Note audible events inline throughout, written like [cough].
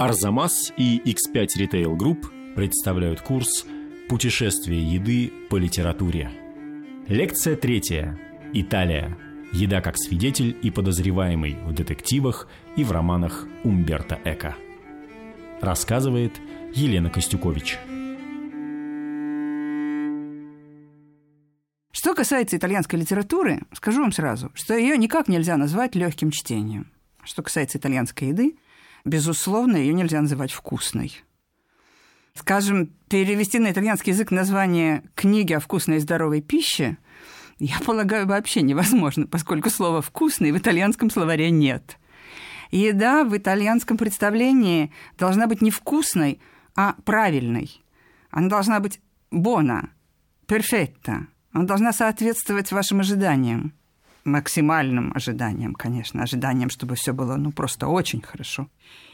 Арзамас и X5 Retail Group представляют курс «Путешествие еды по литературе». Лекция третья. Италия. Еда как свидетель и подозреваемый в детективах и в романах Умберто Эко. Рассказывает Елена Костюкович. Что касается итальянской литературы, скажу вам сразу, что ее никак нельзя назвать легким чтением. Что касается итальянской еды, безусловно, ее нельзя называть вкусной. Скажем, перевести на итальянский язык название книги о вкусной и здоровой пище, я полагаю, вообще невозможно, поскольку слова «вкусный» в итальянском словаре нет. Еда в итальянском представлении должна быть не вкусной, а правильной. Она должна быть бона, перфетта. Она должна соответствовать вашим ожиданиям максимальным ожиданиям, конечно, ожиданиям, чтобы все было ну, просто очень хорошо.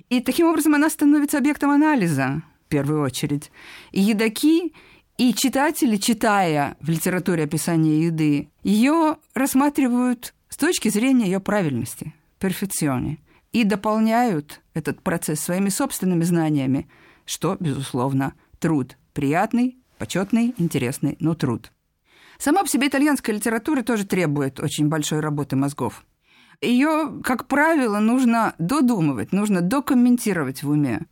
И таким образом она становится объектом анализа в первую очередь. И едоки и читатели, читая в литературе описание еды, ее рассматривают с точки зрения ее правильности, перфекционе, и дополняют этот процесс своими собственными знаниями, что, безусловно, труд приятный, почетный, интересный, но труд. Сама по себе итальянская литература тоже требует очень большой работы мозгов. Ее, как правило, нужно додумывать, нужно докомментировать в уме.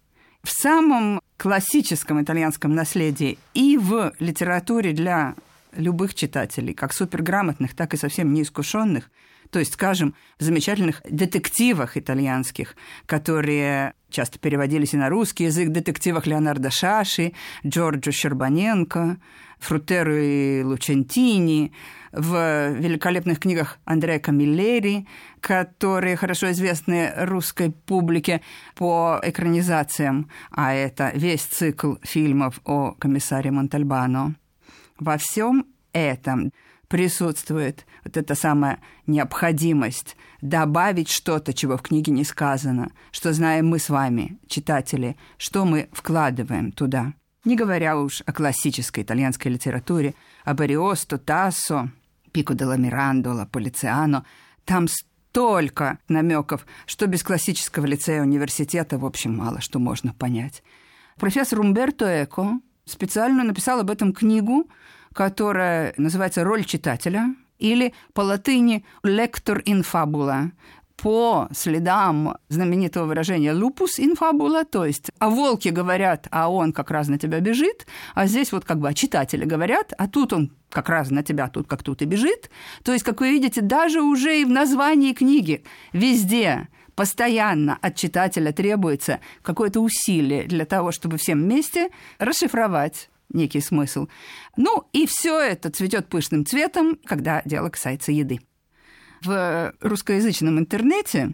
В самом классическом итальянском наследии и в литературе для любых читателей, как суперграмотных, так и совсем неискушенных, то есть, скажем, в замечательных детективах итальянских, которые часто переводились и на русский язык, детективах Леонардо Шаши, Джорджо Щербаненко, Фрутеру и Лучентини, в великолепных книгах Андреа Камиллери, которые хорошо известны русской публике по экранизациям, а это весь цикл фильмов о комиссаре Монтальбано. Во всем этом присутствует вот эта самая необходимость добавить что-то, чего в книге не сказано, что знаем мы с вами, читатели, что мы вкладываем туда. Не говоря уж о классической итальянской литературе, об Ариосто, Тассо, Пико де ла Мирандола, Полициано. Там столько намеков, что без классического лицея университета, в общем, мало что можно понять. Профессор Умберто Эко специально написал об этом книгу, которая называется «Роль читателя», или по латыни «lector in fabula», по следам знаменитого выражения «lupus in fabula», то есть о волке говорят, а он как раз на тебя бежит, а здесь вот как бы о читателе говорят, а тут он как раз на тебя тут как тут и бежит. То есть, как вы видите, даже уже и в названии книги везде постоянно от читателя требуется какое-то усилие для того, чтобы всем вместе расшифровать некий смысл. Ну, и все это цветет пышным цветом, когда дело касается еды в русскоязычном интернете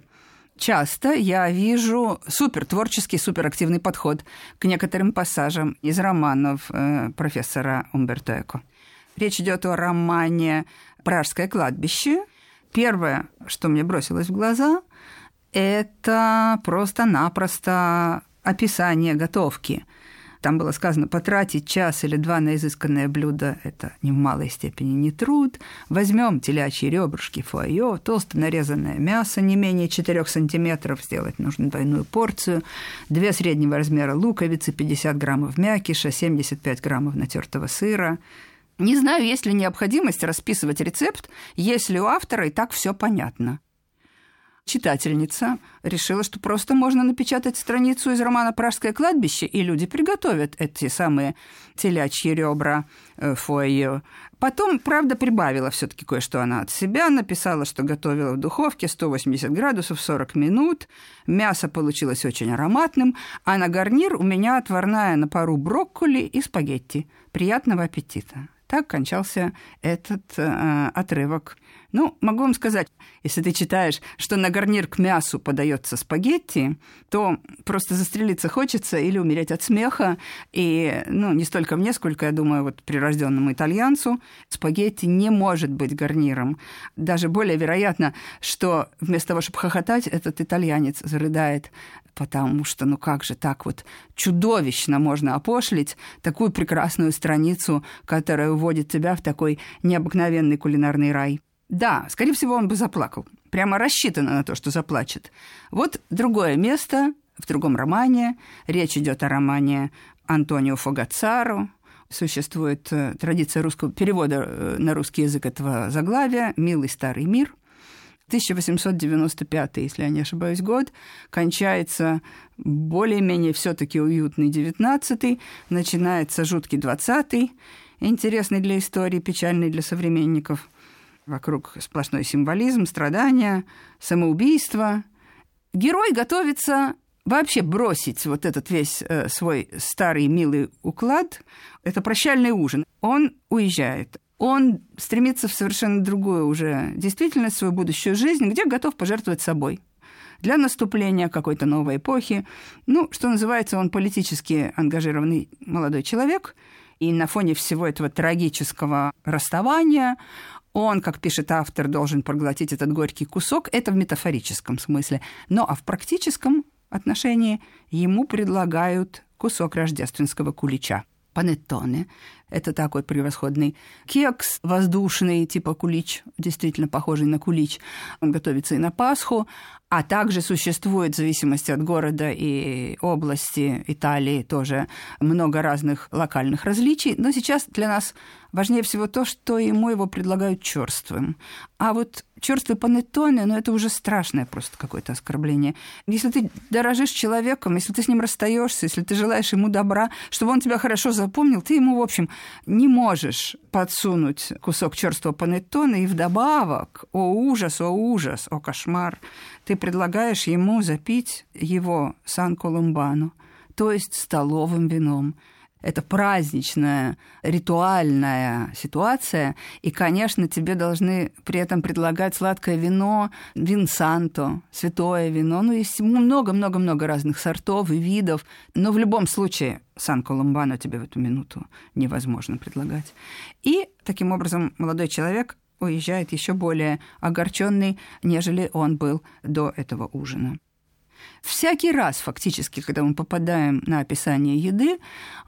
часто я вижу супер творческий, суперактивный подход к некоторым пассажам из романов э, профессора Умберто Эко. Речь идет о романе «Пражское кладбище». Первое, что мне бросилось в глаза, это просто-напросто описание готовки – там было сказано, потратить час или два на изысканное блюдо – это ни в малой степени не труд. Возьмем телячьи ребрышки, фуайо, толсто нарезанное мясо не менее 4 сантиметров, сделать нужно двойную порцию, две среднего размера луковицы, 50 граммов мякиша, 75 граммов натертого сыра. Не знаю, есть ли необходимость расписывать рецепт, если у автора и так все понятно читательница решила, что просто можно напечатать страницу из романа «Пражское кладбище», и люди приготовят эти самые телячьи ребра э. Потом, правда, прибавила все таки кое-что она от себя, написала, что готовила в духовке 180 градусов 40 минут, мясо получилось очень ароматным, а на гарнир у меня отварная на пару брокколи и спагетти. Приятного аппетита. Так кончался этот э, отрывок ну, могу вам сказать, если ты читаешь, что на гарнир к мясу подается спагетти, то просто застрелиться хочется или умереть от смеха. И, ну, не столько мне, сколько, я думаю, вот прирожденному итальянцу, спагетти не может быть гарниром. Даже более вероятно, что вместо того, чтобы хохотать, этот итальянец зарыдает потому что, ну как же так вот чудовищно можно опошлить такую прекрасную страницу, которая уводит тебя в такой необыкновенный кулинарный рай. Да, скорее всего, он бы заплакал. Прямо рассчитано на то, что заплачет. Вот другое место в другом романе. Речь идет о романе Антонио Фогацаро. Существует э, традиция русского перевода э, на русский язык этого заглавия «Милый старый мир». 1895, если я не ошибаюсь, год, кончается более-менее все-таки уютный 19 начинается жуткий 20 интересный для истории, печальный для современников. Вокруг сплошной символизм, страдания, самоубийство. Герой готовится вообще бросить вот этот весь э, свой старый милый уклад. Это прощальный ужин. Он уезжает он стремится в совершенно другую уже действительность, свою будущую жизнь, где готов пожертвовать собой для наступления какой-то новой эпохи. Ну, что называется, он политически ангажированный молодой человек, и на фоне всего этого трагического расставания он, как пишет автор, должен проглотить этот горький кусок. Это в метафорическом смысле. Но а в практическом отношении ему предлагают кусок рождественского кулича панеттоне. Это такой превосходный кекс воздушный, типа кулич, действительно похожий на кулич. Он готовится и на Пасху, а также существует, в зависимости от города и области Италии, тоже много разных локальных различий. Но сейчас для нас важнее всего то, что ему его предлагают черствым. А вот черствый панеттоне, ну это уже страшное просто какое-то оскорбление. Если ты дорожишь человеком, если ты с ним расстаешься, если ты желаешь ему добра, чтобы он тебя хорошо запомнил, ты ему, в общем, не можешь подсунуть кусок черствого панеттона и вдобавок, о ужас, о ужас, о кошмар, ты предлагаешь ему запить его сан-колумбану, то есть столовым вином. Это праздничная, ритуальная ситуация, и, конечно, тебе должны при этом предлагать сладкое вино, винсанто, святое вино. Ну, есть много-много-много разных сортов и видов, но в любом случае сан-колумбану тебе в эту минуту невозможно предлагать. И таким образом молодой человек уезжает еще более огорченный, нежели он был до этого ужина. Всякий раз, фактически, когда мы попадаем на описание еды,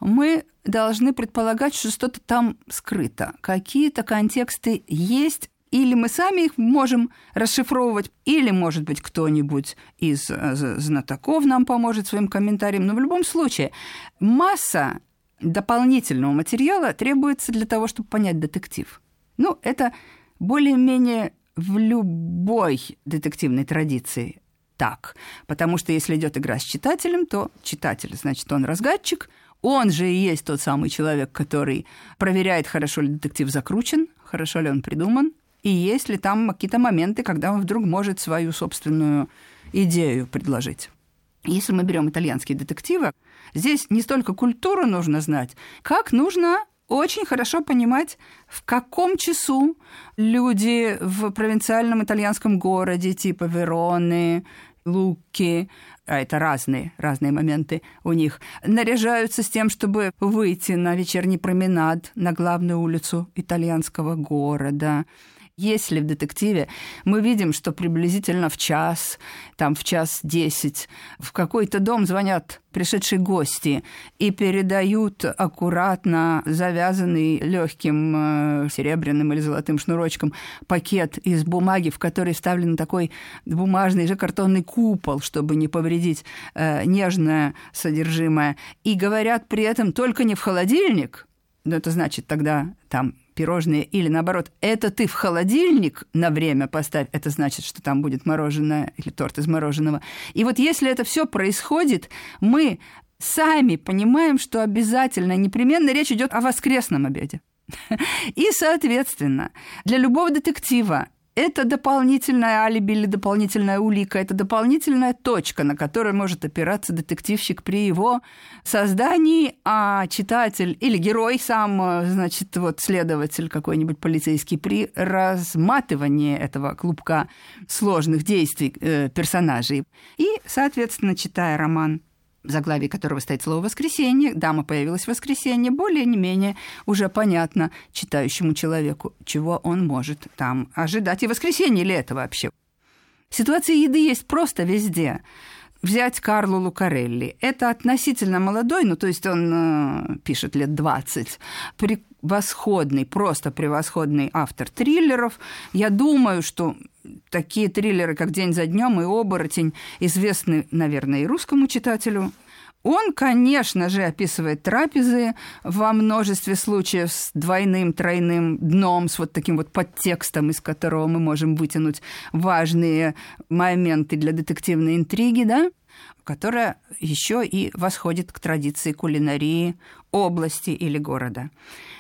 мы должны предполагать, что что-то там скрыто. Какие-то контексты есть, или мы сами их можем расшифровывать, или, может быть, кто-нибудь из э, знатоков нам поможет своим комментарием. Но в любом случае, масса дополнительного материала требуется для того, чтобы понять детектив. Ну, это более-менее в любой детективной традиции так. Потому что если идет игра с читателем, то читатель, значит, он разгадчик, он же и есть тот самый человек, который проверяет, хорошо ли детектив закручен, хорошо ли он придуман, и есть ли там какие-то моменты, когда он вдруг может свою собственную идею предложить. Если мы берем итальянские детективы, здесь не столько культуру нужно знать, как нужно очень хорошо понимать, в каком часу люди в провинциальном итальянском городе типа Вероны, луки, а это разные, разные моменты у них, наряжаются с тем, чтобы выйти на вечерний променад на главную улицу итальянского города. Если в детективе мы видим, что приблизительно в час, там в час десять, в какой-то дом звонят пришедшие гости и передают аккуратно завязанный легким э, серебряным или золотым шнурочком пакет из бумаги, в который вставлен такой бумажный же картонный купол, чтобы не повредить э, нежное содержимое, и говорят при этом только не в холодильник, но это значит тогда там пирожные, или наоборот, это ты в холодильник на время поставь, это значит, что там будет мороженое или торт из мороженого. И вот если это все происходит, мы сами понимаем, что обязательно, непременно речь идет о воскресном обеде. [laughs] И, соответственно, для любого детектива это дополнительная алиби или дополнительная улика, это дополнительная точка, на которой может опираться детективщик при его создании, а читатель или герой сам, значит, вот следователь какой-нибудь полицейский при разматывании этого клубка сложных действий э, персонажей. И, соответственно, читая роман в заглавии которого стоит слово «воскресенье», дама появилась в воскресенье, более не менее уже понятно читающему человеку, чего он может там ожидать. И воскресенье ли это вообще? Ситуация еды есть просто везде. Взять Карлу Лукарелли. Это относительно молодой, ну то есть он э, пишет лет 20, при превосходный, просто превосходный автор триллеров. Я думаю, что такие триллеры, как «День за днем» и «Оборотень» известны, наверное, и русскому читателю. Он, конечно же, описывает трапезы во множестве случаев с двойным, тройным дном, с вот таким вот подтекстом, из которого мы можем вытянуть важные моменты для детективной интриги, да, которая еще и восходит к традиции кулинарии области или города.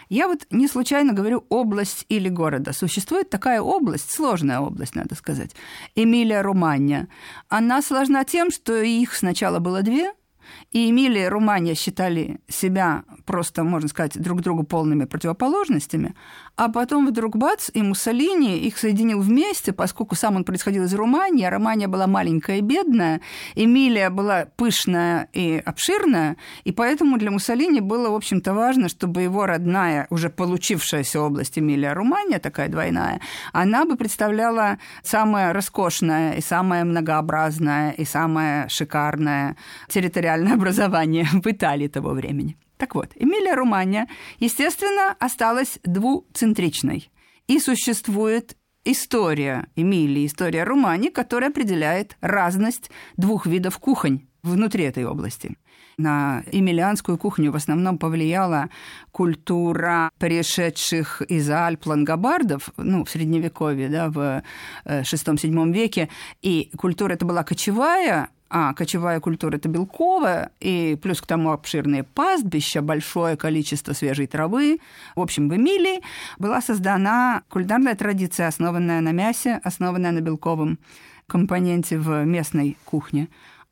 Я вот не случайно говорю область или города. Существует такая область, сложная область, надо сказать, Эмилия-Романья. Она сложна тем, что их сначала было две – и Эмилия и Румания считали себя просто, можно сказать, друг другу полными противоположностями, а потом вдруг бац, и Муссолини их соединил вместе, поскольку сам он происходил из Румании, а Романия была маленькая и бедная, Эмилия была пышная и обширная, и поэтому для Муссолини было, в общем-то, важно, чтобы его родная, уже получившаяся область Эмилия-Румания, такая двойная, она бы представляла самое роскошное и самое многообразное и самое шикарное территориальное [laughs] образование в Италии того времени. Так вот, Эмилия-Романья, естественно, осталась двуцентричной. И существует история Эмилии, история Румании, которая определяет разность двух видов кухонь внутри этой области. На эмилианскую кухню в основном повлияла культура пришедших из Альп лангобардов, ну, в Средневековье, да, в VI-VII э, веке. И культура эта была кочевая, а кочевая культура – это белковая, и плюс к тому обширные пастбища, большое количество свежей травы. В общем, в Эмилии была создана кулинарная традиция, основанная на мясе, основанная на белковом компоненте в местной кухне.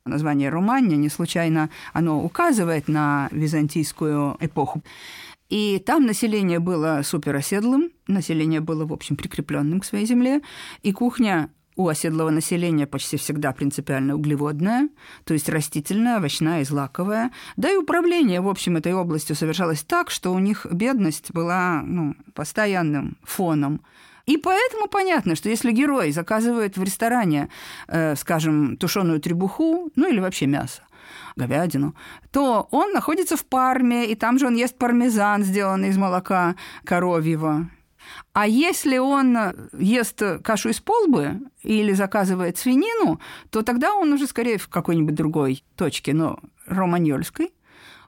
Название Румания не случайно оно указывает на византийскую эпоху. И там население было супероседлым, население было, в общем, прикрепленным к своей земле, и кухня у оседлого населения почти всегда принципиально углеводная, то есть растительная, овощная и злаковая. Да и управление, в общем, этой областью совершалось так, что у них бедность была ну, постоянным фоном. И поэтому понятно, что если герой заказывает в ресторане, э, скажем, тушеную требуху, ну или вообще мясо, говядину, то он находится в Парме, и там же он ест пармезан, сделанный из молока коровьего. А если он ест кашу из полбы или заказывает свинину, то тогда он уже скорее в какой-нибудь другой точке, но романьольской,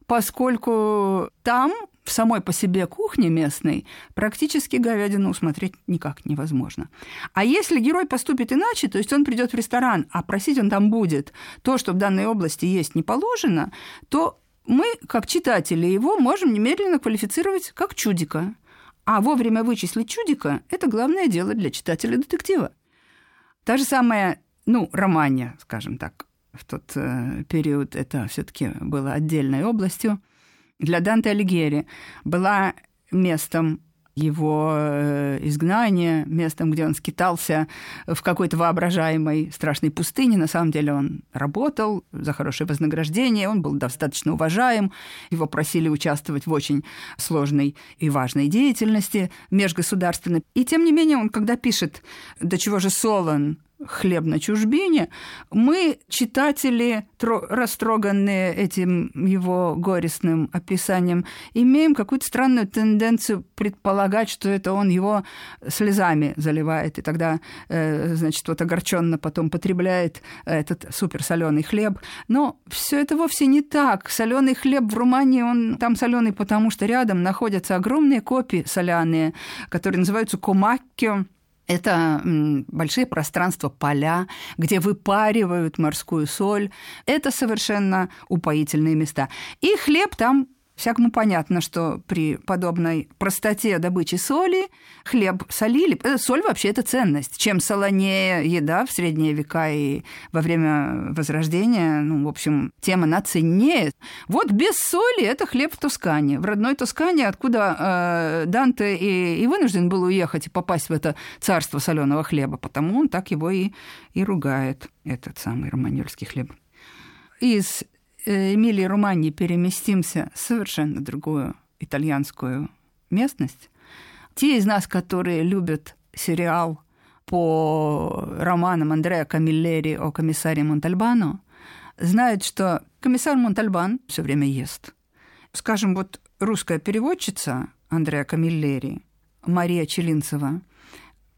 поскольку там в самой по себе кухне местной практически говядину усмотреть никак невозможно. А если герой поступит иначе, то есть он придет в ресторан, а просить он там будет то, что в данной области есть не положено, то мы, как читатели его, можем немедленно квалифицировать как чудика. А вовремя вычислить чудика – это главное дело для читателя детектива. Та же самая, ну, романия, скажем так, в тот э, период это все таки было отдельной областью. Для Данте Алигьери была местом его э, изгнание, местом, где он скитался в какой-то воображаемой страшной пустыне. На самом деле он работал за хорошее вознаграждение, он был достаточно уважаем, его просили участвовать в очень сложной и важной деятельности межгосударственной. И тем не менее он, когда пишет «До чего же солон хлеб на чужбине, мы, читатели, растроганные этим его горестным описанием, имеем какую-то странную тенденцию предполагать, что это он его слезами заливает, и тогда, э, значит, вот огорченно потом потребляет этот суперсоленый хлеб. Но все это вовсе не так. Соленый хлеб в Румании, он там соленый, потому что рядом находятся огромные копии соляные, которые называются комакки, это большие пространства поля, где выпаривают морскую соль. Это совершенно упоительные места. И хлеб там Всякому понятно, что при подобной простоте добычи соли хлеб солили. Э, соль вообще это ценность. Чем солонее еда в средние века и во время Возрождения, ну, в общем, тем она ценнее. Вот без соли это хлеб в Тускане. В родной Тускане, откуда э, Данте и, и вынужден был уехать и попасть в это царство соленого хлеба, потому он так его и, и ругает, этот самый романьольский хлеб. Из Эмилии Романии переместимся в совершенно другую итальянскую местность. Те из нас, которые любят сериал по романам Андреа Камиллери о комиссаре Монтальбано, знают, что комиссар Монтальбан все время ест. Скажем, вот русская переводчица Андреа Камиллери, Мария Челинцева,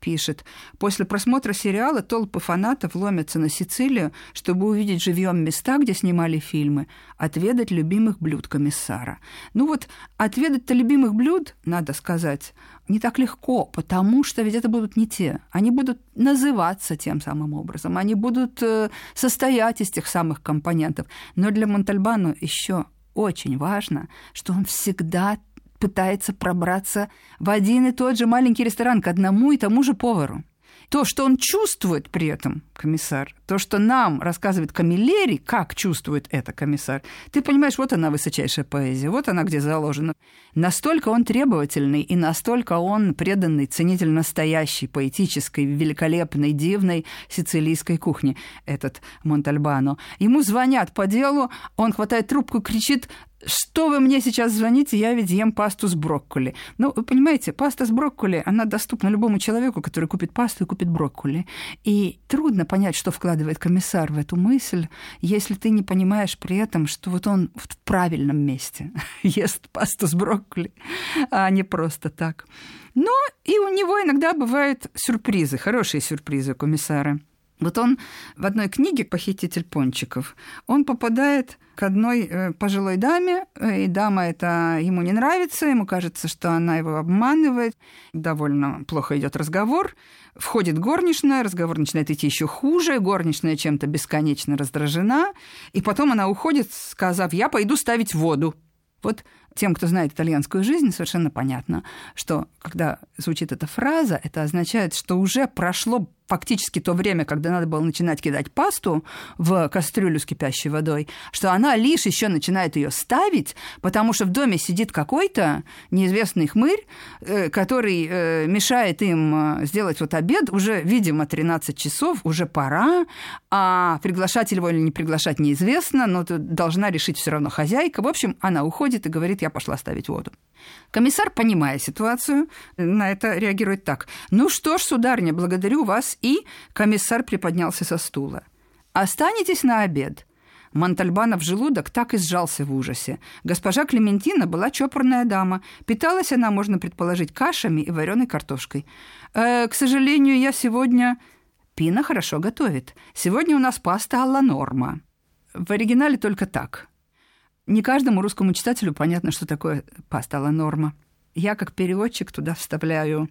пишет, после просмотра сериала толпы фанатов ломятся на Сицилию, чтобы увидеть живьем места, где снимали фильмы, отведать любимых блюд комиссара. Ну вот, отведать-то любимых блюд, надо сказать, не так легко, потому что ведь это будут не те. Они будут называться тем самым образом, они будут э, состоять из тех самых компонентов. Но для Монтальбану еще очень важно, что он всегда пытается пробраться в один и тот же маленький ресторан к одному и тому же повару. То, что он чувствует при этом, комиссар, то, что нам рассказывает Камиллери, как чувствует это комиссар, ты понимаешь, вот она высочайшая поэзия, вот она где заложена. Настолько он требовательный и настолько он преданный ценитель настоящей, поэтической, великолепной, дивной сицилийской кухни, этот Монтальбано. Ему звонят по делу, он хватает трубку, кричит что вы мне сейчас звоните, я ведь ем пасту с брокколи. Ну, вы понимаете, паста с брокколи, она доступна любому человеку, который купит пасту и купит брокколи. И трудно понять, что вкладывает комиссар в эту мысль, если ты не понимаешь при этом, что вот он в правильном месте [laughs] ест пасту с брокколи, а не просто так. Но и у него иногда бывают сюрпризы, хорошие сюрпризы комиссара. Вот он в одной книге «Похититель пончиков» он попадает к одной э, пожилой даме, э, и дама это ему не нравится, ему кажется, что она его обманывает, довольно плохо идет разговор, входит горничная, разговор начинает идти еще хуже, горничная чем-то бесконечно раздражена, и потом она уходит, сказав, я пойду ставить воду. Вот тем, кто знает итальянскую жизнь, совершенно понятно, что когда звучит эта фраза, это означает, что уже прошло фактически то время, когда надо было начинать кидать пасту в кастрюлю с кипящей водой, что она лишь еще начинает ее ставить, потому что в доме сидит какой-то неизвестный хмырь, э, который э, мешает им э, сделать вот обед. Уже, видимо, 13 часов, уже пора, а приглашать его или не приглашать неизвестно, но должна решить все равно хозяйка. В общем, она уходит и говорит, я пошла ставить воду. Комиссар, понимая ситуацию, на это реагирует так. «Ну что ж, сударня, благодарю вас». И комиссар приподнялся со стула. «Останетесь на обед». Монтальбанов желудок так и сжался в ужасе. Госпожа Клементина была чопорная дама. Питалась она, можно предположить, кашами и вареной картошкой. «Э, «К сожалению, я сегодня...» «Пина хорошо готовит. Сегодня у нас паста алла норма». В оригинале только так. Не каждому русскому читателю понятно, что такое паста ла норма. Я, как переводчик, туда вставляю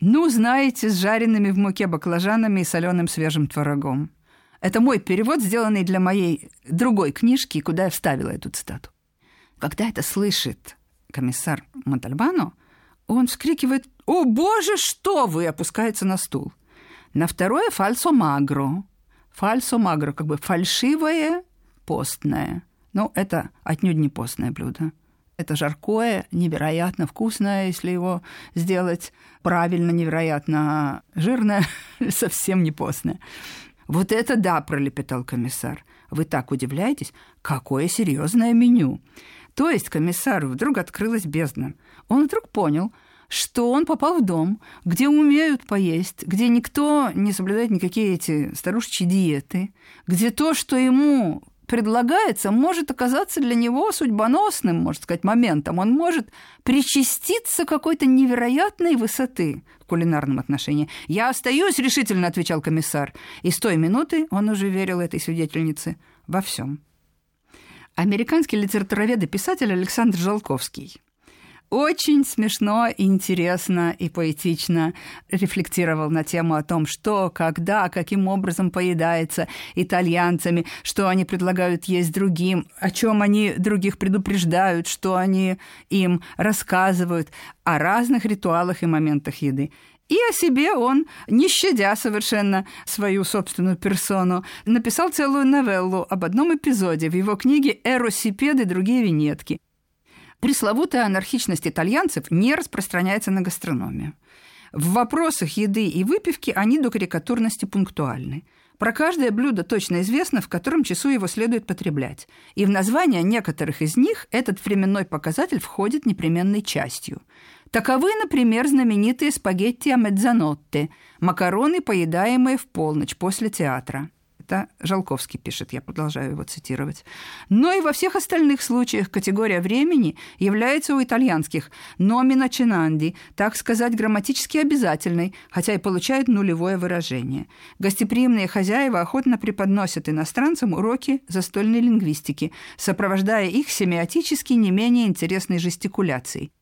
ну, знаете, с жареными в муке баклажанами и соленым свежим творогом. Это мой перевод, сделанный для моей другой книжки, куда я вставила эту цитату. Когда это слышит комиссар Монтальбано, он вскрикивает «О, боже, что вы!» опускается на стул. На второе «фальсо магро». «Фальсо магро» как бы фальшивое постное – ну, это отнюдь не постное блюдо. Это жаркое, невероятно вкусное, если его сделать правильно, невероятно жирное, [laughs] совсем не постное. Вот это да, пролепетал комиссар. Вы так удивляетесь, какое серьезное меню. То есть комиссару вдруг открылась бездна. Он вдруг понял, что он попал в дом, где умеют поесть, где никто не соблюдает никакие эти старушечьи диеты, где то, что ему предлагается, может оказаться для него судьбоносным, можно сказать, моментом. Он может причаститься какой-то невероятной высоты в кулинарном отношении. «Я остаюсь решительно», — отвечал комиссар. И с той минуты он уже верил этой свидетельнице во всем. Американский литературовед и писатель Александр Жалковский – очень смешно, интересно и поэтично рефлектировал на тему о том, что, когда, каким образом поедается итальянцами, что они предлагают есть другим, о чем они других предупреждают, что они им рассказывают, о разных ритуалах и моментах еды. И о себе он, не щадя совершенно свою собственную персону, написал целую новеллу об одном эпизоде в его книге «Эросипед и другие винетки», Пресловутая анархичность итальянцев не распространяется на гастрономию. В вопросах еды и выпивки они до карикатурности пунктуальны. Про каждое блюдо точно известно, в котором часу его следует потреблять. И в название некоторых из них этот временной показатель входит непременной частью. Таковы, например, знаменитые спагетти а медзанотте – макароны, поедаемые в полночь после театра. Это Жалковский пишет, я продолжаю его цитировать. Но и во всех остальных случаях категория времени является у итальянских номина чинанди, так сказать, грамматически обязательной, хотя и получает нулевое выражение. Гостеприимные хозяева охотно преподносят иностранцам уроки застольной лингвистики, сопровождая их семиотически не менее интересной жестикуляцией.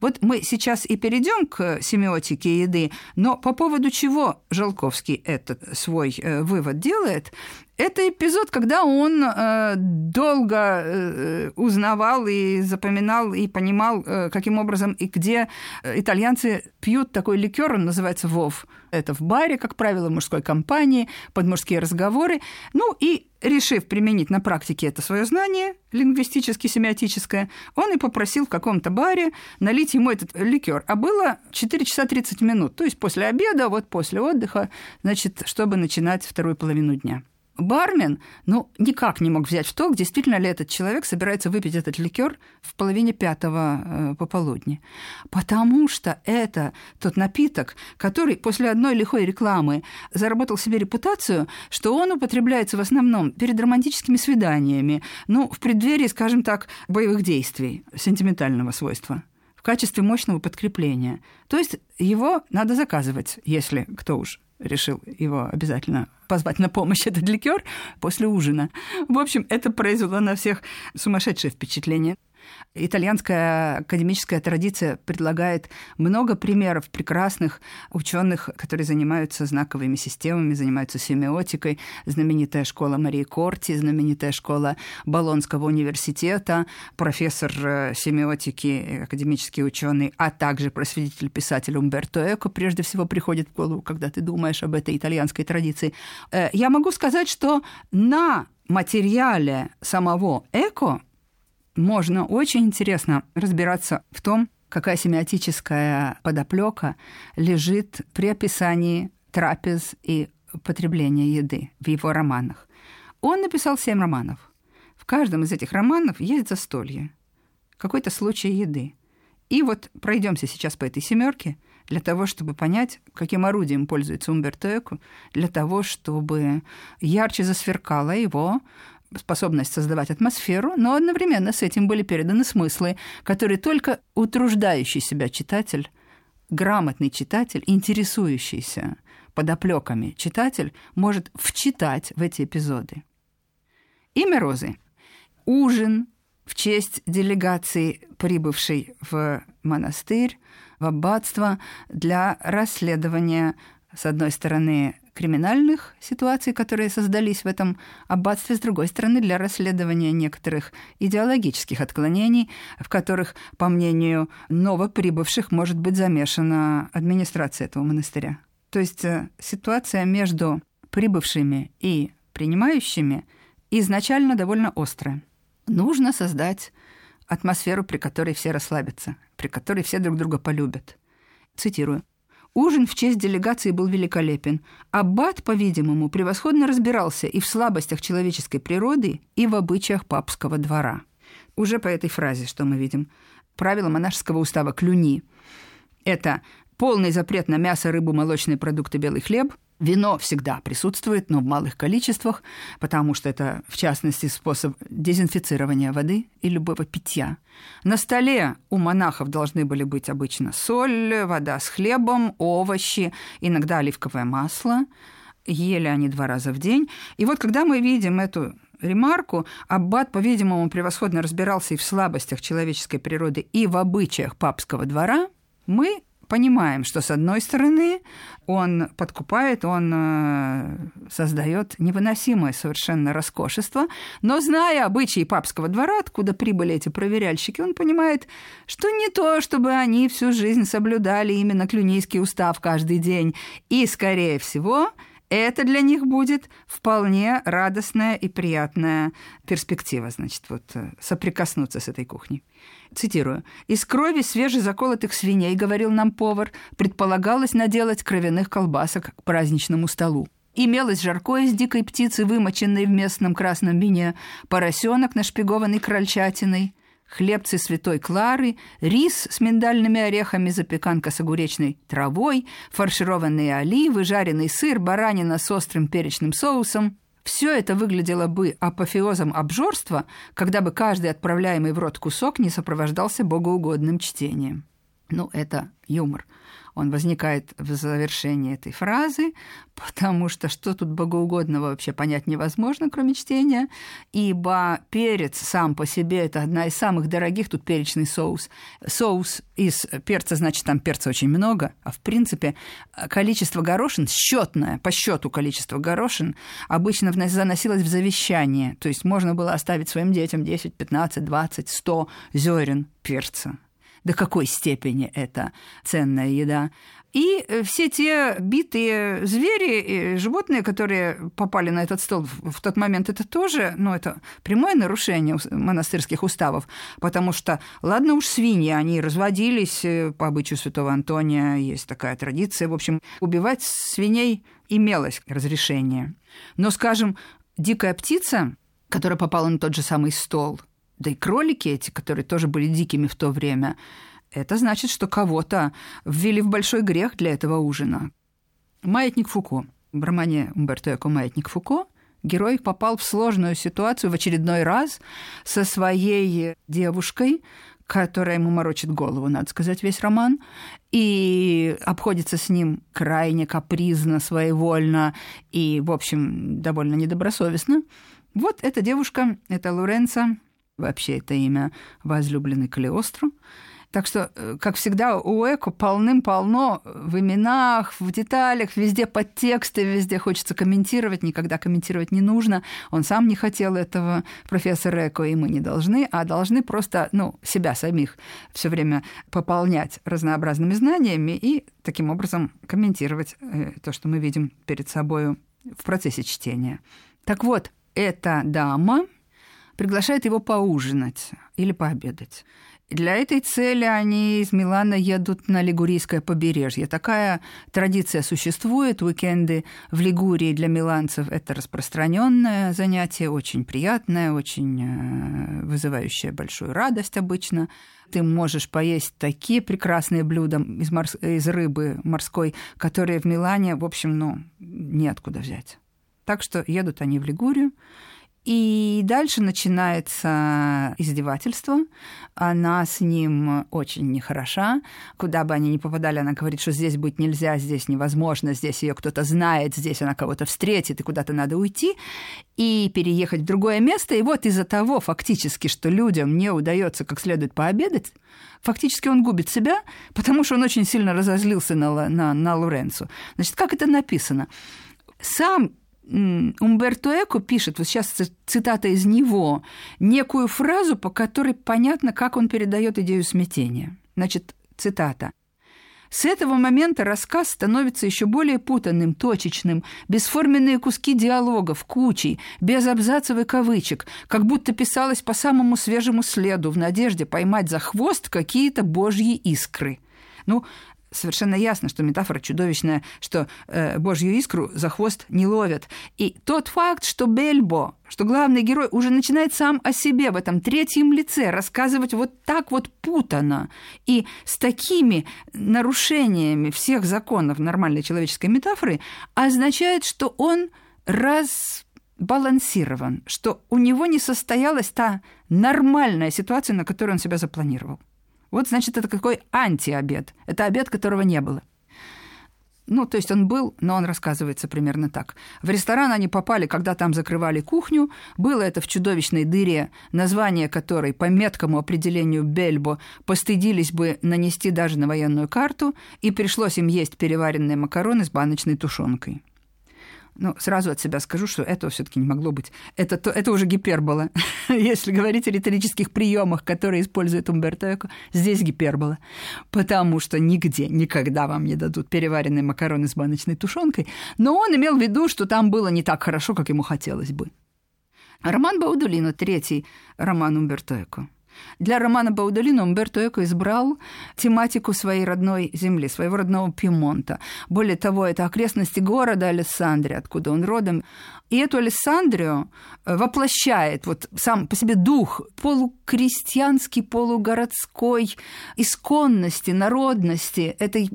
Вот мы сейчас и перейдем к семиотике еды, но по поводу чего Жалковский этот свой э, вывод делает, это эпизод, когда он э, долго э, узнавал и запоминал и понимал, э, каким образом и где итальянцы пьют такой ликер, он называется Вов. Это в баре, как правило, в мужской компании, под мужские разговоры. Ну и решив применить на практике это свое знание лингвистически-семиотическое, он и попросил в каком-то баре налить ему этот ликер. А было 4 часа 30 минут, то есть после обеда, вот после отдыха, значит, чтобы начинать вторую половину дня бармен, ну, никак не мог взять в толк, действительно ли этот человек собирается выпить этот ликер в половине пятого э, пополудни. Потому что это тот напиток, который после одной лихой рекламы заработал себе репутацию, что он употребляется в основном перед романтическими свиданиями, ну, в преддверии, скажем так, боевых действий сентиментального свойства в качестве мощного подкрепления. То есть его надо заказывать, если кто уж решил его обязательно позвать на помощь [laughs] этот ликер после ужина. В общем, это произвело на всех сумасшедшее впечатление. Итальянская академическая традиция предлагает много примеров прекрасных ученых, которые занимаются знаковыми системами, занимаются семиотикой. Знаменитая школа Марии Корти, знаменитая школа Болонского университета, профессор э, семиотики, академический ученый, а также просветитель-писатель Умберто Эко прежде всего приходит в голову, когда ты думаешь об этой итальянской традиции. Э, я могу сказать, что на материале самого Эко можно очень интересно разбираться в том, какая семиотическая подоплека лежит при описании трапез и потребления еды в его романах. Он написал семь романов. В каждом из этих романов есть застолье, какой-то случай еды. И вот пройдемся сейчас по этой семерке для того, чтобы понять, каким орудием пользуется Умберто Эко, для того, чтобы ярче засверкала его способность создавать атмосферу, но одновременно с этим были переданы смыслы, которые только утруждающий себя читатель, грамотный читатель, интересующийся подоплеками читатель может вчитать в эти эпизоды. Имя Розы. Ужин в честь делегации, прибывшей в монастырь, в аббатство для расследования, с одной стороны, криминальных ситуаций, которые создались в этом аббатстве, с другой стороны, для расследования некоторых идеологических отклонений, в которых, по мнению новоприбывших, может быть замешана администрация этого монастыря. То есть э, ситуация между прибывшими и принимающими изначально довольно острая. Нужно создать атмосферу, при которой все расслабятся, при которой все друг друга полюбят. Цитирую. Ужин в честь делегации был великолепен. Аббат, по-видимому, превосходно разбирался и в слабостях человеческой природы, и в обычаях папского двора. Уже по этой фразе что мы видим? Правило монашеского устава «клюни». Это полный запрет на мясо, рыбу, молочные продукты, белый хлеб – Вино всегда присутствует, но в малых количествах, потому что это, в частности, способ дезинфицирования воды и любого питья. На столе у монахов должны были быть обычно соль, вода с хлебом, овощи, иногда оливковое масло. Ели они два раза в день. И вот когда мы видим эту ремарку, Аббат, по-видимому, превосходно разбирался и в слабостях человеческой природы, и в обычаях папского двора, мы понимаем, что с одной стороны он подкупает, он э, создает невыносимое совершенно роскошество, но зная обычаи папского двора, откуда прибыли эти проверяльщики, он понимает, что не то, чтобы они всю жизнь соблюдали именно клюнийский устав каждый день, и, скорее всего, это для них будет вполне радостная и приятная перспектива, значит, вот э, соприкоснуться с этой кухней. Цитирую. «Из крови свежезаколотых свиней, — говорил нам повар, — предполагалось наделать кровяных колбасок к праздничному столу. Имелось жаркое из дикой птицы, вымоченной в местном красном вине, поросенок, нашпигованный крольчатиной, хлебцы святой Клары, рис с миндальными орехами, запеканка с огуречной травой, фаршированные оливы, жареный сыр, баранина с острым перечным соусом. Все это выглядело бы апофеозом обжорства, когда бы каждый отправляемый в рот кусок не сопровождался богоугодным чтением. Ну, это юмор он возникает в завершении этой фразы, [laughs] потому что что тут богоугодного вообще понять невозможно, кроме чтения, ибо перец сам по себе – это одна из самых дорогих, тут перечный соус. Соус из перца, значит, там перца очень много, а в принципе количество горошин, счетное, по счету количество горошин, обычно заносилось в завещание, то есть можно было оставить своим детям 10, 15, 20, 100 зерен перца до какой степени это ценная еда. И э, все те битые звери, животные, которые попали на этот стол в тот момент, это тоже, ну, это прямое нарушение монастырских уставов, потому что, ладно уж, свиньи, они разводились э, по обычаю святого Антония, есть такая традиция, в общем, убивать свиней имелось разрешение. Но, скажем, дикая птица, которая попала на тот же самый стол – да и кролики эти, которые тоже были дикими в то время, это значит, что кого-то ввели в большой грех для этого ужина. Маятник Фуко. В романе Умберто Эко «Маятник Фуко» герой попал в сложную ситуацию в очередной раз со своей девушкой, которая ему морочит голову, надо сказать, весь роман, и обходится с ним крайне капризно, своевольно и, в общем, довольно недобросовестно. Вот эта девушка, это Лоренцо, вообще это имя возлюбленный Калиостру. Так что, э, как всегда, у Эко полным-полно в именах, в деталях, везде подтексты, везде хочется комментировать, никогда комментировать не нужно. Он сам не хотел этого, профессор Эко, и мы не должны, а должны просто ну, себя самих все время пополнять разнообразными знаниями и таким образом комментировать э, то, что мы видим перед собой в процессе чтения. Так вот, эта дама приглашает его поужинать или пообедать. Для этой цели они из Милана едут на Лигурийское побережье. Такая традиция существует. Уикенды в Лигурии для миланцев – это распространенное занятие, очень приятное, очень э, вызывающее большую радость обычно. Ты можешь поесть такие прекрасные блюда из, морс... из рыбы морской, которые в Милане, в общем, ну, неоткуда взять. Так что едут они в Лигурию. И дальше начинается издевательство. Она с ним очень нехороша. Куда бы они ни попадали, она говорит, что здесь быть нельзя, здесь невозможно, здесь ее кто-то знает, здесь она кого-то встретит, и куда-то надо уйти и переехать в другое место. И вот из-за того фактически, что людям не удается как следует пообедать, фактически он губит себя, потому что он очень сильно разозлился на, на, на Лоренцо. Значит, как это написано? Сам Умберто Эко пишет, вот сейчас цитата из него, некую фразу, по которой понятно, как он передает идею смятения. Значит, цитата. С этого момента рассказ становится еще более путанным, точечным, бесформенные куски диалогов, кучей, без абзацев и кавычек, как будто писалось по самому свежему следу, в надежде поймать за хвост какие-то божьи искры. Ну, совершенно ясно, что метафора чудовищная, что э, Божью искру за хвост не ловят. И тот факт, что Бельбо, что главный герой уже начинает сам о себе в этом третьем лице рассказывать вот так вот путано и с такими нарушениями всех законов нормальной человеческой метафоры, означает, что он разбалансирован, что у него не состоялась та нормальная ситуация, на которую он себя запланировал. Вот, значит, это какой антиобед. Это обед, которого не было. Ну, то есть он был, но он рассказывается примерно так. В ресторан они попали, когда там закрывали кухню. Было это в чудовищной дыре, название которой по меткому определению Бельбо постыдились бы нанести даже на военную карту, и пришлось им есть переваренные макароны с баночной тушенкой. Ну, сразу от себя скажу, что этого все-таки не могло быть. Это, то, это уже гипербола. [laughs] Если говорить о риторических приемах, которые использует Умберто Эко, здесь гипербола. Потому что нигде, никогда вам не дадут переваренные макароны с баночной тушенкой. Но он имел в виду, что там было не так хорошо, как ему хотелось бы. Роман Баудулино, третий роман Умберто Эко. Для романа Баудолино Умберто Эко избрал тематику своей родной земли, своего родного Пьемонта. Более того, это окрестности города Алессандрия, откуда он родом. И эту Алессандрию э, воплощает вот сам по себе дух полукрестьянский, полугородской исконности, народности, этой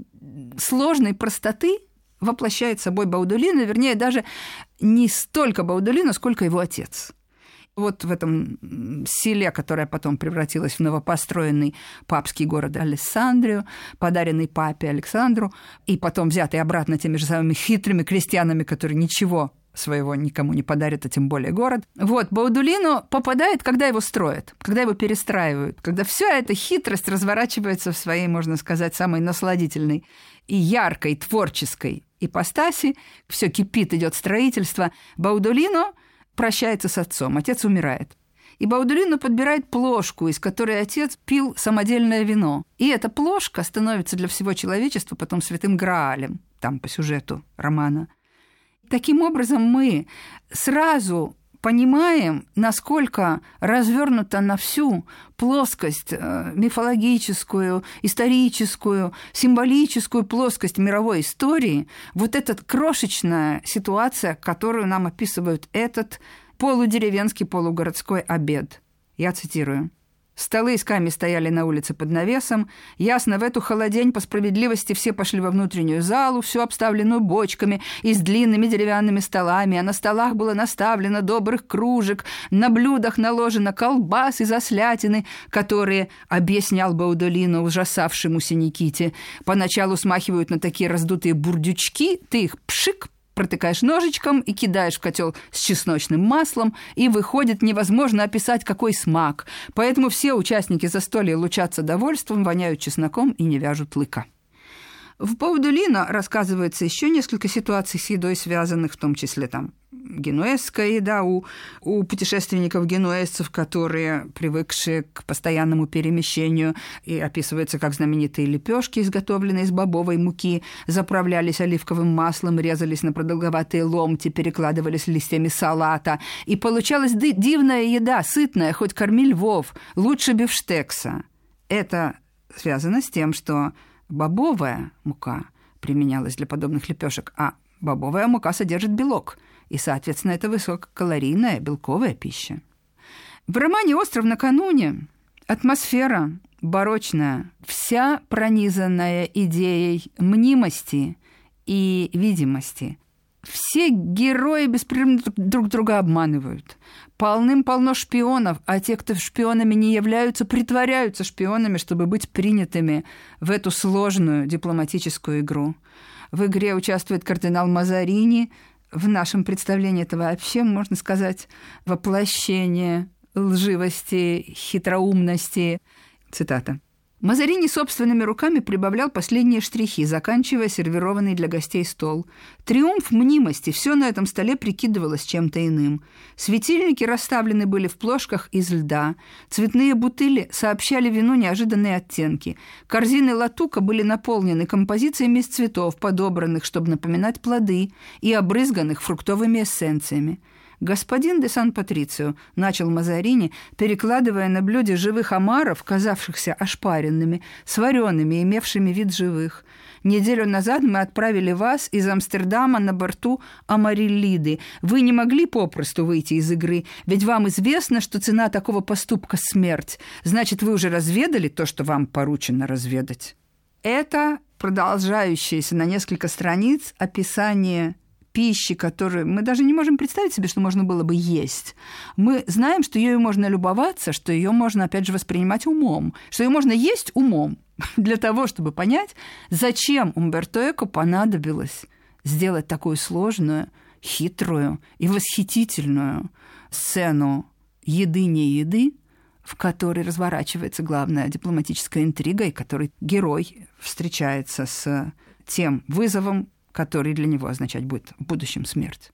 сложной простоты, воплощает собой Баудулина, вернее, даже не столько Баудулино, сколько его отец. Вот в этом селе, которое потом превратилось в новопостроенный папский город Алессандрию, подаренный папе Александру, и потом взятый обратно теми же самыми хитрыми крестьянами, которые ничего своего никому не подарит, а тем более город. Вот, Баудулино попадает, когда его строят, когда его перестраивают, когда вся эта хитрость разворачивается в своей, можно сказать, самой насладительной и яркой, творческой ипостаси, все кипит, идет строительство. Баудулино прощается с отцом, отец умирает. И Баудулино подбирает плошку, из которой отец пил самодельное вино. И эта плошка становится для всего человечества потом святым Граалем, там по сюжету романа. Таким образом, мы сразу понимаем, насколько развернута на всю плоскость э, мифологическую, историческую, символическую плоскость мировой истории, вот эта крошечная ситуация, которую нам описывают этот полудеревенский, полугородской обед. Я цитирую. Столы с ками стояли на улице под навесом. Ясно, в эту холодень по справедливости все пошли во внутреннюю залу, всю обставленную бочками и с длинными деревянными столами, а на столах было наставлено добрых кружек, на блюдах наложено колбас из ослятины, которые, объяснял Баудолино ужасавшемуся Никите, поначалу смахивают на такие раздутые бурдючки, ты их пшик протыкаешь ножичком и кидаешь в котел с чесночным маслом, и выходит невозможно описать, какой смак. Поэтому все участники застолья лучатся довольством, воняют чесноком и не вяжут лыка. В Паудулино рассказывается еще несколько ситуаций с едой, связанных в том числе там генуэзская еда у, у путешественников-генуэзцев, которые привыкшие к постоянному перемещению, и описывается как знаменитые лепешки, изготовленные из бобовой муки, заправлялись оливковым маслом, резались на продолговатые ломти, перекладывались листьями салата, и получалась дивная еда, сытная, хоть корми львов, лучше бифштекса. Это связано с тем, что бобовая мука применялась для подобных лепешек, а бобовая мука содержит белок, и, соответственно, это высококалорийная белковая пища. В романе «Остров накануне» атмосфера барочная, вся пронизанная идеей мнимости и видимости. Все герои беспрерывно друг друга обманывают. Полным-полно шпионов, а те, кто шпионами не являются, притворяются шпионами, чтобы быть принятыми в эту сложную дипломатическую игру. В игре участвует кардинал Мазарини. В нашем представлении это вообще, можно сказать, воплощение лживости, хитроумности. Цитата. Мазарини собственными руками прибавлял последние штрихи, заканчивая сервированный для гостей стол. Триумф мнимости, все на этом столе прикидывалось чем-то иным. Светильники расставлены были в плошках из льда. Цветные бутыли сообщали вину неожиданные оттенки. Корзины латука были наполнены композициями из цветов, подобранных, чтобы напоминать плоды, и обрызганных фруктовыми эссенциями. «Господин де Сан-Патрицио», — начал Мазарини, перекладывая на блюде живых омаров, казавшихся ошпаренными, сваренными, имевшими вид живых. «Неделю назад мы отправили вас из Амстердама на борту Амариллиды. Вы не могли попросту выйти из игры, ведь вам известно, что цена такого поступка – смерть. Значит, вы уже разведали то, что вам поручено разведать». Это продолжающееся на несколько страниц описание пищи, которую мы даже не можем представить себе, что можно было бы есть. Мы знаем, что ее можно любоваться, что ее можно, опять же, воспринимать умом, что ее можно есть умом [laughs] для того, чтобы понять, зачем Умберто Эко понадобилось сделать такую сложную, хитрую и восхитительную сцену еды не еды, в которой разворачивается главная дипломатическая интрига, и который герой встречается с тем вызовом, который для него означать будет в будущем смерть.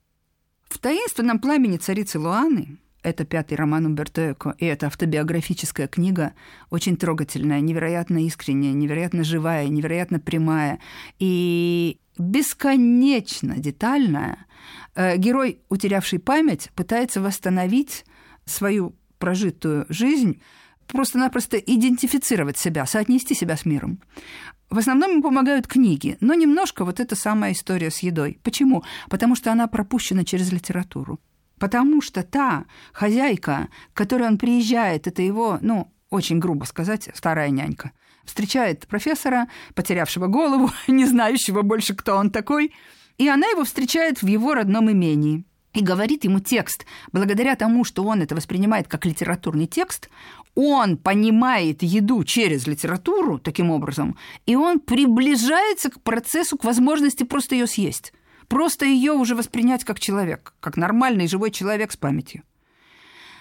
В «Таинственном пламени царицы Луаны» это пятый роман Умберто Эко, и это автобиографическая книга, очень трогательная, невероятно искренняя, невероятно живая, невероятно прямая и бесконечно детальная. Э, герой, утерявший память, пытается восстановить свою прожитую жизнь, просто-напросто идентифицировать себя, соотнести себя с миром. В основном ему помогают книги, но немножко вот эта самая история с едой. Почему? Потому что она пропущена через литературу. Потому что та хозяйка, к которой он приезжает, это его, ну, очень грубо сказать, старая нянька, встречает профессора, потерявшего голову, [laughs] не знающего больше, кто он такой, и она его встречает в его родном имении. И говорит ему текст. Благодаря тому, что он это воспринимает как литературный текст, он понимает еду через литературу таким образом, и он приближается к процессу, к возможности просто ее съесть. Просто ее уже воспринять как человек, как нормальный живой человек с памятью.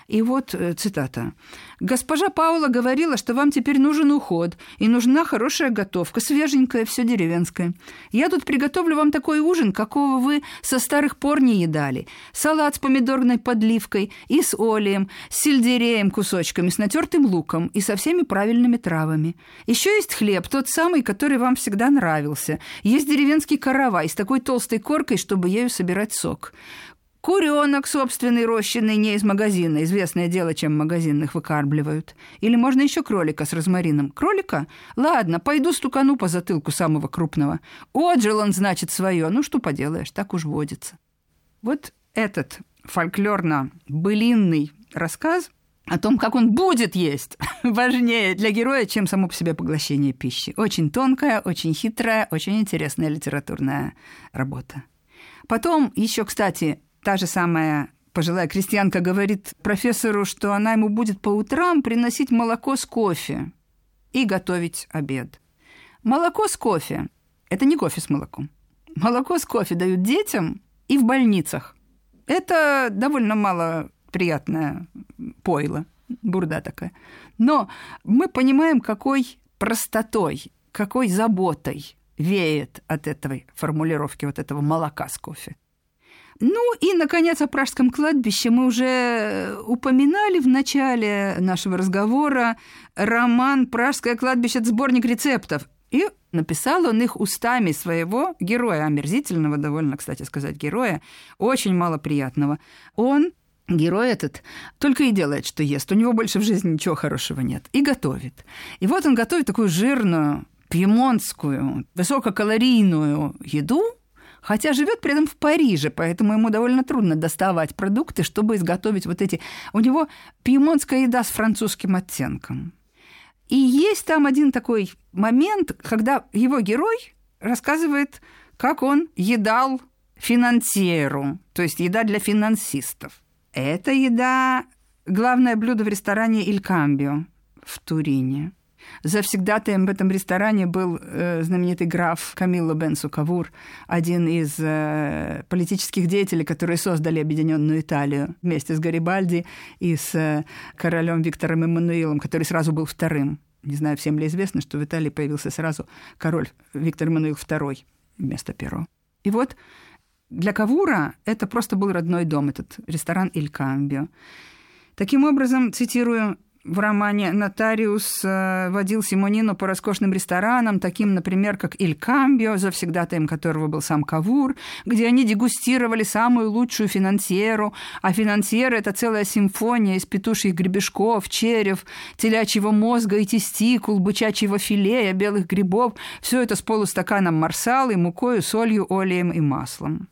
И вот э, цитата. «Госпожа Паула говорила, что вам теперь нужен уход, и нужна хорошая готовка, свеженькая, все деревенское. Я тут приготовлю вам такой ужин, какого вы со старых пор не едали. Салат с помидорной подливкой и с олием, с сельдереем кусочками, с натертым луком и со всеми правильными травами. Еще есть хлеб, тот самый, который вам всегда нравился. Есть деревенский каравай с такой толстой коркой, чтобы ею собирать сок. Куренок собственный рощенный, не из магазина. Известное дело, чем магазинных выкармливают. Или можно еще кролика с розмарином. Кролика? Ладно, пойду стукану по затылку самого крупного. Отжил он, значит, свое. Ну, что поделаешь, так уж водится. Вот этот фольклорно-былинный рассказ о том, как он будет есть, [laughs] важнее для героя, чем само по себе поглощение пищи. Очень тонкая, очень хитрая, очень интересная литературная работа. Потом еще, кстати, Та же самая пожилая крестьянка говорит профессору, что она ему будет по утрам приносить молоко с кофе и готовить обед. Молоко с кофе – это не кофе с молоком. Молоко с кофе дают детям и в больницах. Это довольно мало приятное пойло, бурда такая. Но мы понимаем, какой простотой, какой заботой веет от этой формулировки вот этого молока с кофе. Ну и, наконец, о Пражском кладбище мы уже упоминали в начале нашего разговора. Роман «Пражское кладбище» – это сборник рецептов. И написал он их устами своего героя, омерзительного довольно, кстати сказать, героя, очень малоприятного. Он Герой этот только и делает, что ест. У него больше в жизни ничего хорошего нет. И готовит. И вот он готовит такую жирную, пьемонтскую, высококалорийную еду, хотя живет при этом в Париже, поэтому ему довольно трудно доставать продукты, чтобы изготовить вот эти... У него пьемонтская еда с французским оттенком. И есть там один такой момент, когда его герой рассказывает, как он едал финансьеру, то есть еда для финансистов. Это еда главное блюдо в ресторане «Иль Камбио» в Турине. Завсегдатаем в этом ресторане был э, знаменитый граф Камилло Бенсу Кавур, один из э, политических деятелей, которые создали Объединенную Италию вместе с Гарибальди и с э, королем Виктором Эммануилом, который сразу был вторым. Не знаю, всем ли известно, что в Италии появился сразу король Виктор Эммануил II вместо первого. И вот для Кавура это просто был родной дом, этот ресторан «Иль Камбио». Таким образом, цитирую в романе нотариус э, водил Симонину по роскошным ресторанам, таким, например, как Иль Камбио, завсегдатаем которого был сам Кавур, где они дегустировали самую лучшую финансьеру, а финансьера – это целая симфония из петушьих гребешков, черев, телячьего мозга и тестикул, бычачьего филея, белых грибов – все это с полустаканом марсалы, мукою, солью, олеем и маслом.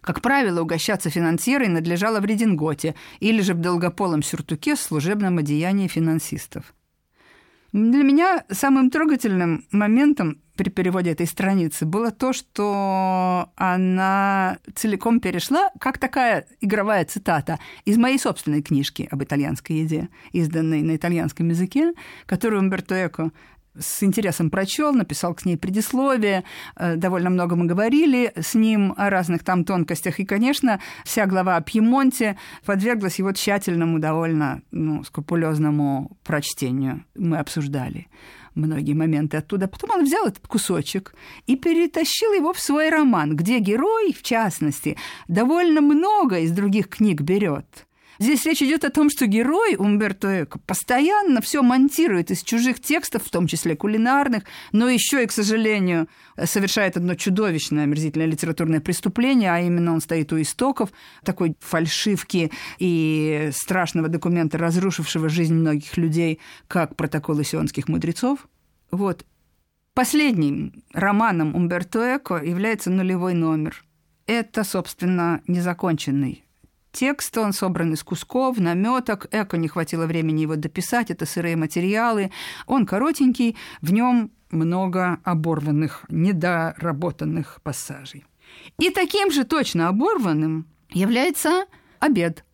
Как правило, угощаться финансирой надлежало в рединготе или же в долгополом сюртуке с служебном одеянии финансистов. Для меня самым трогательным моментом при переводе этой страницы было то, что она целиком перешла, как такая игровая цитата, из моей собственной книжки об итальянской еде, изданной на итальянском языке, которую Умберто Эко с интересом прочел, написал к ней предисловие, э, довольно много мы говорили с ним о разных там тонкостях, и, конечно, вся глава о Пьемонте подверглась его тщательному, довольно ну, скрупулезному прочтению. Мы обсуждали многие моменты оттуда. Потом он взял этот кусочек и перетащил его в свой роман, где герой, в частности, довольно много из других книг берет. Здесь речь идет о том, что герой Умберто Эко постоянно все монтирует из чужих текстов, в том числе кулинарных, но еще и, к сожалению, совершает одно чудовищное, омерзительное литературное преступление, а именно он стоит у истоков такой фальшивки и страшного документа, разрушившего жизнь многих людей, как протоколы сионских мудрецов. Вот. Последним романом Умберто Эко является нулевой номер. Это, собственно, незаконченный Текст, он собран из кусков, наметок. Эко не хватило времени его дописать, это сырые материалы. Он коротенький, в нем много оборванных, недоработанных пассажей. И таким же точно оборванным является обед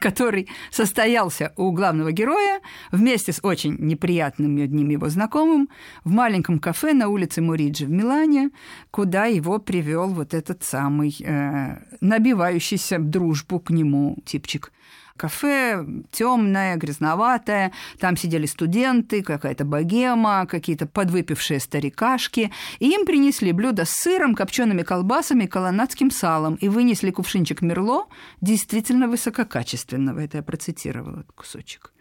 который состоялся у главного героя вместе с очень неприятным одним его знакомым в маленьком кафе на улице Муриджи в Милане, куда его привел вот этот самый э, набивающийся дружбу к нему типчик кафе темное, грязноватое. Там сидели студенты, какая-то богема, какие-то подвыпившие старикашки. И им принесли блюдо с сыром, копчеными колбасами колонадским салом. И вынесли кувшинчик Мерло, действительно высококачественного. Это я процитировала кусочек.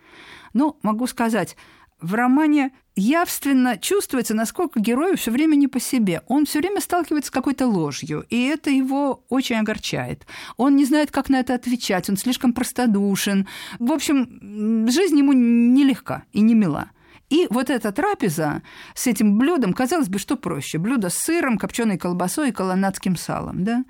Ну, могу сказать, в романе явственно чувствуется, насколько герою все время не по себе. Он все время сталкивается с какой-то ложью, и это его очень огорчает. Он не знает, как на это отвечать, он слишком простодушен. В общем, жизнь ему нелегка и не мила. И вот эта трапеза с этим блюдом, казалось бы, что проще. Блюдо с сыром, копченой колбасой и колонадским салом. Да?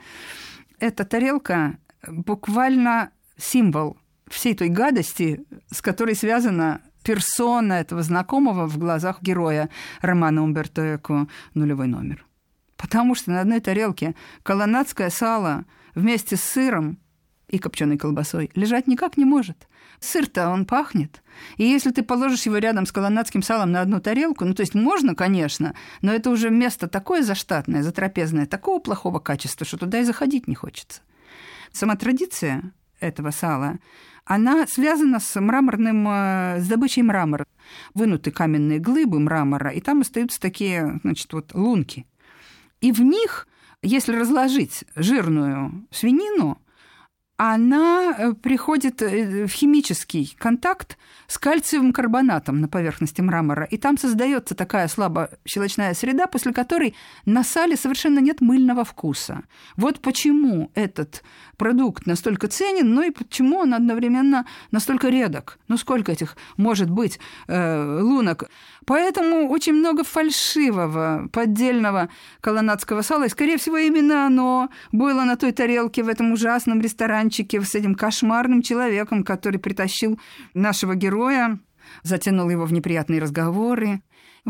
Эта тарелка буквально символ всей той гадости, с которой связана персона этого знакомого в глазах героя романа Умберто Эко «Нулевой номер». Потому что на одной тарелке колонадское сало вместе с сыром и копченой колбасой лежать никак не может. Сыр-то он пахнет. И если ты положишь его рядом с колонадским салом на одну тарелку, ну, то есть можно, конечно, но это уже место такое заштатное, затрапезное, такого плохого качества, что туда и заходить не хочется. Сама традиция этого сала она связана с мраморным, э, с добычей мрамора. Вынуты каменные глыбы мрамора, и там остаются такие, значит, вот лунки. И в них, если разложить жирную свинину, она э, приходит э, в химический контакт с кальциевым карбонатом на поверхности мрамора, и там создается такая слабо щелочная среда, после которой на сале совершенно нет мыльного вкуса. Вот почему этот продукт настолько ценен, но и почему он одновременно настолько редок. Ну сколько этих может быть э, лунок? Поэтому очень много фальшивого, поддельного колонадского сала, и, скорее всего, именно оно было на той тарелке в этом ужасном ресторанчике с этим кошмарным человеком, который притащил нашего героя, затянул его в неприятные разговоры.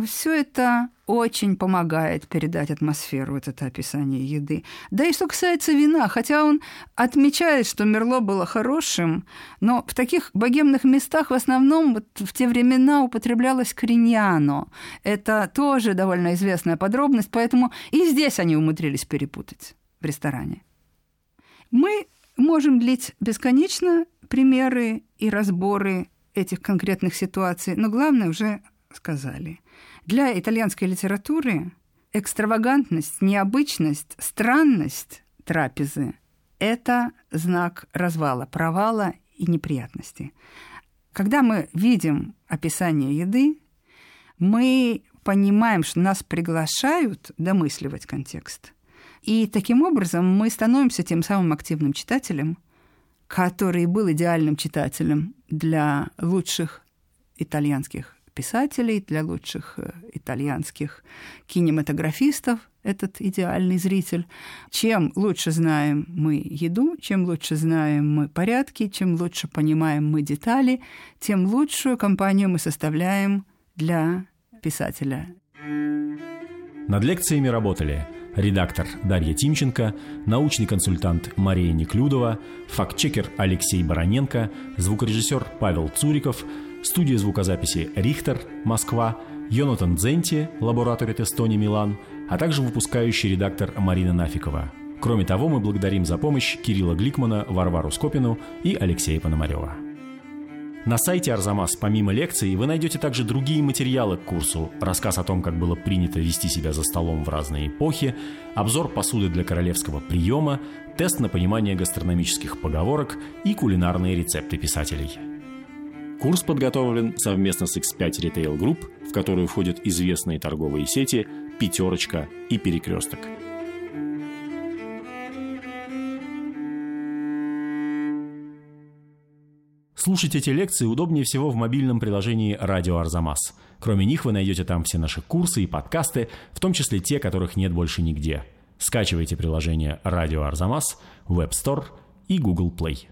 Все это очень помогает передать атмосферу, вот это описание еды. Да и что касается вина, хотя он отмечает, что Мерло было хорошим, но в таких богемных местах в основном вот в те времена употреблялось криньяно. Это тоже довольно известная подробность, поэтому и здесь они умудрились перепутать в ресторане. Мы можем длить бесконечно примеры и разборы этих конкретных ситуаций, но главное уже сказали – для итальянской литературы экстравагантность, необычность, странность трапезы – это знак развала, провала и неприятности. Когда мы видим описание еды, мы понимаем, что нас приглашают домысливать контекст. И таким образом мы становимся тем самым активным читателем, который был идеальным читателем для лучших итальянских писателей, для лучших э, итальянских кинематографистов этот идеальный зритель. Чем лучше знаем мы еду, чем лучше знаем мы порядки, чем лучше понимаем мы детали, тем лучшую компанию мы составляем для писателя. Над лекциями работали редактор Дарья Тимченко, научный консультант Мария Неклюдова, фактчекер Алексей Бароненко, звукорежиссер Павел Цуриков – студия звукозаписи «Рихтер», Москва, Йонатан Дзенти, лаборатория Эстония, Милан, а также выпускающий редактор Марина Нафикова. Кроме того, мы благодарим за помощь Кирилла Гликмана, Варвару Скопину и Алексея Пономарева. На сайте Арзамас помимо лекций вы найдете также другие материалы к курсу, рассказ о том, как было принято вести себя за столом в разные эпохи, обзор посуды для королевского приема, тест на понимание гастрономических поговорок и кулинарные рецепты писателей – Курс подготовлен совместно с X5 Retail Group, в которую входят известные торговые сети «Пятерочка» и «Перекресток». Слушать эти лекции удобнее всего в мобильном приложении «Радио Арзамас». Кроме них вы найдете там все наши курсы и подкасты, в том числе те, которых нет больше нигде. Скачивайте приложение «Радио Арзамас» App Store и Google Play.